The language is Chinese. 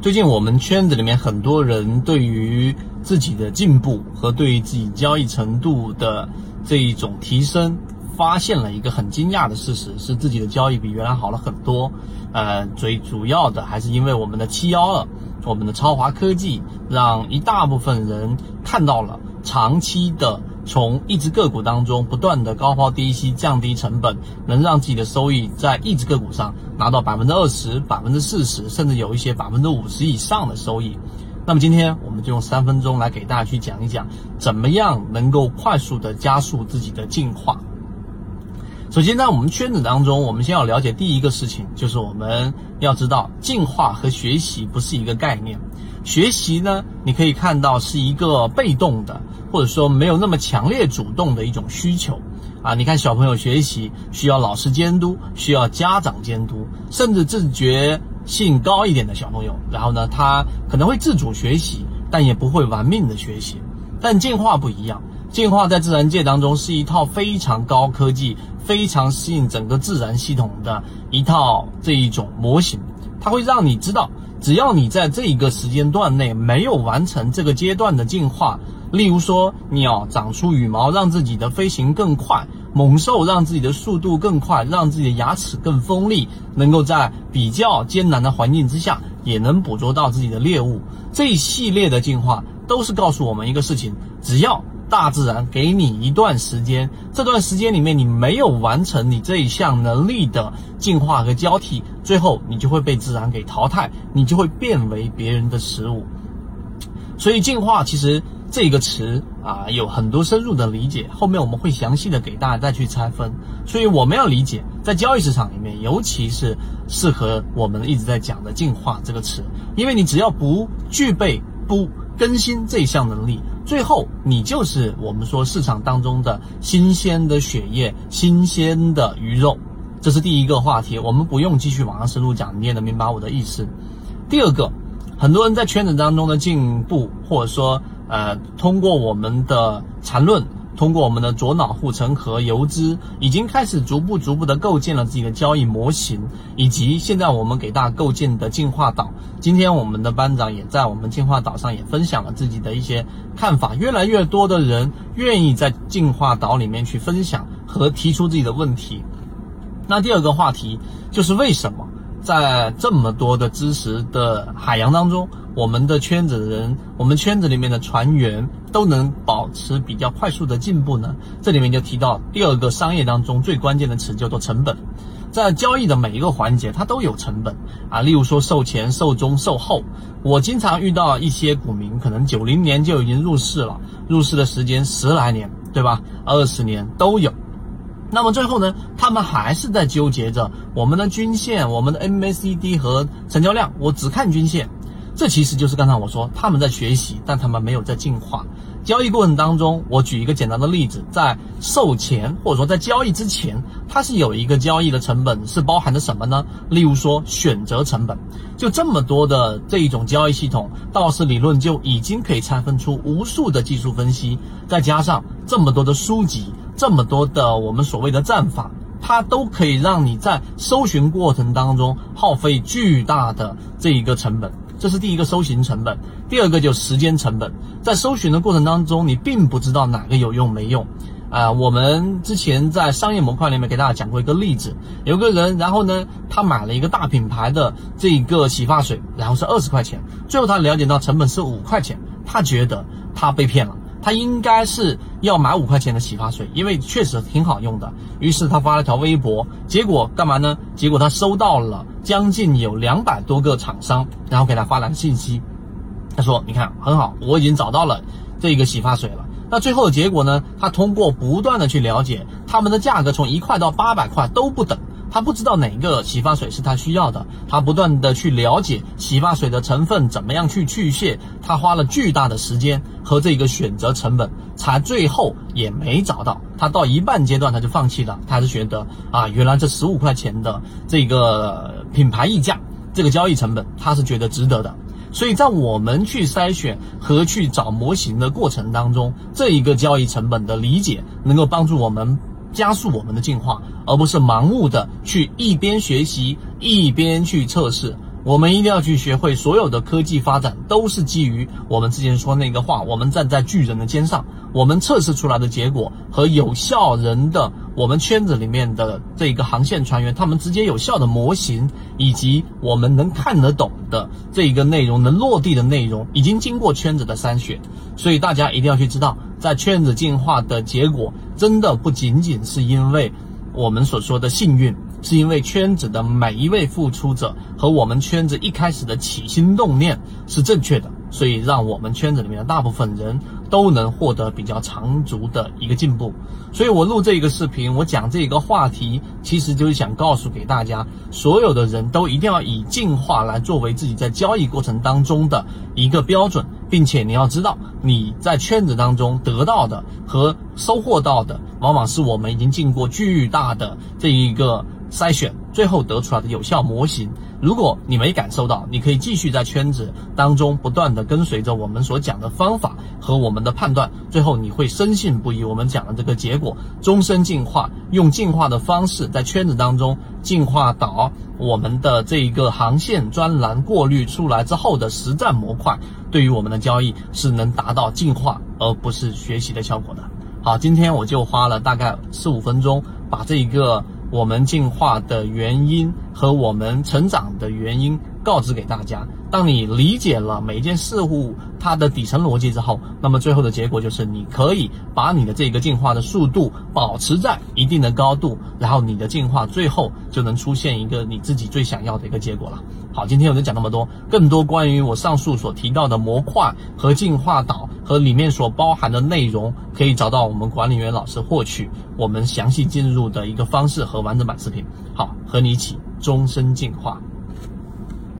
最近我们圈子里面很多人对于自己的进步和对于自己交易程度的这一种提升，发现了一个很惊讶的事实，是自己的交易比原来好了很多。呃，最主要的还是因为我们的七幺二，我们的超华科技，让一大部分人看到了长期的。从一只个股当中不断的高抛低吸，降低成本，能让自己的收益在一只个股上拿到百分之二十、百分之四十，甚至有一些百分之五十以上的收益。那么今天我们就用三分钟来给大家去讲一讲，怎么样能够快速的加速自己的进化。首先，在我们圈子当中，我们先要了解第一个事情，就是我们要知道进化和学习不是一个概念。学习呢，你可以看到是一个被动的。或者说没有那么强烈主动的一种需求，啊，你看小朋友学习需要老师监督，需要家长监督，甚至自觉性高一点的小朋友，然后呢，他可能会自主学习，但也不会玩命的学习。但进化不一样，进化在自然界当中是一套非常高科技、非常适应整个自然系统的一套这一种模型，它会让你知道，只要你在这一个时间段内没有完成这个阶段的进化。例如说，鸟长出羽毛，让自己的飞行更快；猛兽让自己的速度更快，让自己的牙齿更锋利，能够在比较艰难的环境之下也能捕捉到自己的猎物。这一系列的进化都是告诉我们一个事情：只要大自然给你一段时间，这段时间里面你没有完成你这一项能力的进化和交替，最后你就会被自然给淘汰，你就会变为别人的食物。所以，进化其实。这个词啊，有很多深入的理解，后面我们会详细的给大家再去拆分。所以我们要理解，在交易市场里面，尤其是适合我们一直在讲的“进化”这个词，因为你只要不具备、不更新这项能力，最后你就是我们说市场当中的新鲜的血液、新鲜的鱼肉。这是第一个话题，我们不用继续往上深入讲，你也能明白我的意思。第二个，很多人在圈子当中的进步，或者说。呃，通过我们的缠论，通过我们的左脑护城河游资，已经开始逐步逐步的构建了自己的交易模型，以及现在我们给大家构建的进化岛。今天我们的班长也在我们进化岛上也分享了自己的一些看法。越来越多的人愿意在进化岛里面去分享和提出自己的问题。那第二个话题就是为什么？在这么多的知识的海洋当中，我们的圈子的人，我们圈子里面的船员都能保持比较快速的进步呢？这里面就提到第二个商业当中最关键的词叫做成本，在交易的每一个环节它都有成本啊，例如说售前、售中、售后。我经常遇到一些股民，可能九零年就已经入市了，入市的时间十来年，对吧？二十年都有。那么最后呢，他们还是在纠结着我们的均线、我们的 MACD 和成交量。我只看均线，这其实就是刚才我说他们在学习，但他们没有在进化。交易过程当中，我举一个简单的例子，在售前或者说在交易之前，它是有一个交易的成本，是包含着什么呢？例如说选择成本，就这么多的这一种交易系统，道氏理论就已经可以拆分出无数的技术分析，再加上这么多的书籍。这么多的我们所谓的战法，它都可以让你在搜寻过程当中耗费巨大的这一个成本，这是第一个搜寻成本。第二个就时间成本，在搜寻的过程当中，你并不知道哪个有用没用。啊，我们之前在商业模块里面给大家讲过一个例子，有个人，然后呢，他买了一个大品牌的这个洗发水，然后是二十块钱，最后他了解到成本是五块钱，他觉得他被骗了。他应该是要买五块钱的洗发水，因为确实挺好用的。于是他发了条微博，结果干嘛呢？结果他收到了将近有两百多个厂商，然后给他发来信息。他说：“你看很好，我已经找到了这个洗发水了。”那最后的结果呢？他通过不断的去了解，他们的价格从一块到八百块都不等。他不知道哪个洗发水是他需要的，他不断的去了解洗发水的成分，怎么样去去屑，他花了巨大的时间和这个选择成本，才最后也没找到。他到一半阶段他就放弃了，他是觉得啊，原来这十五块钱的这个品牌溢价，这个交易成本，他是觉得值得的。所以在我们去筛选和去找模型的过程当中，这一个交易成本的理解，能够帮助我们。加速我们的进化，而不是盲目的去一边学习一边去测试。我们一定要去学会，所有的科技发展都是基于我们之前说那个话，我们站在巨人的肩上，我们测试出来的结果和有效人的我们圈子里面的这个航线船员，他们直接有效的模型，以及我们能看得懂的这一个内容，能落地的内容，已经经过圈子的筛选，所以大家一定要去知道，在圈子进化的结果，真的不仅仅是因为我们所说的幸运。是因为圈子的每一位付出者和我们圈子一开始的起心动念是正确的，所以让我们圈子里面的大部分人都能获得比较长足的一个进步。所以我录这个视频，我讲这个话题，其实就是想告诉给大家，所有的人都一定要以进化来作为自己在交易过程当中的一个标准，并且你要知道你在圈子当中得到的和收获到的，往往是我们已经经过巨大的这一个。筛选最后得出来的有效模型，如果你没感受到，你可以继续在圈子当中不断的跟随着我们所讲的方法和我们的判断，最后你会深信不疑。我们讲的这个结果，终身进化，用进化的方式在圈子当中进化到我们的这一个航线专栏过滤出来之后的实战模块，对于我们的交易是能达到进化而不是学习的效果的。好，今天我就花了大概四五分钟把这一个。我们进化的原因和我们成长的原因告知给大家。当你理解了每一件事物它的底层逻辑之后，那么最后的结果就是你可以把你的这个进化的速度保持在一定的高度，然后你的进化最后就能出现一个你自己最想要的一个结果了。好，今天我就讲那么多，更多关于我上述所提到的模块和进化岛和里面所包含的内容，可以找到我们管理员老师获取我们详细进入的一个方式和完整版视频。好，和你一起终身进化。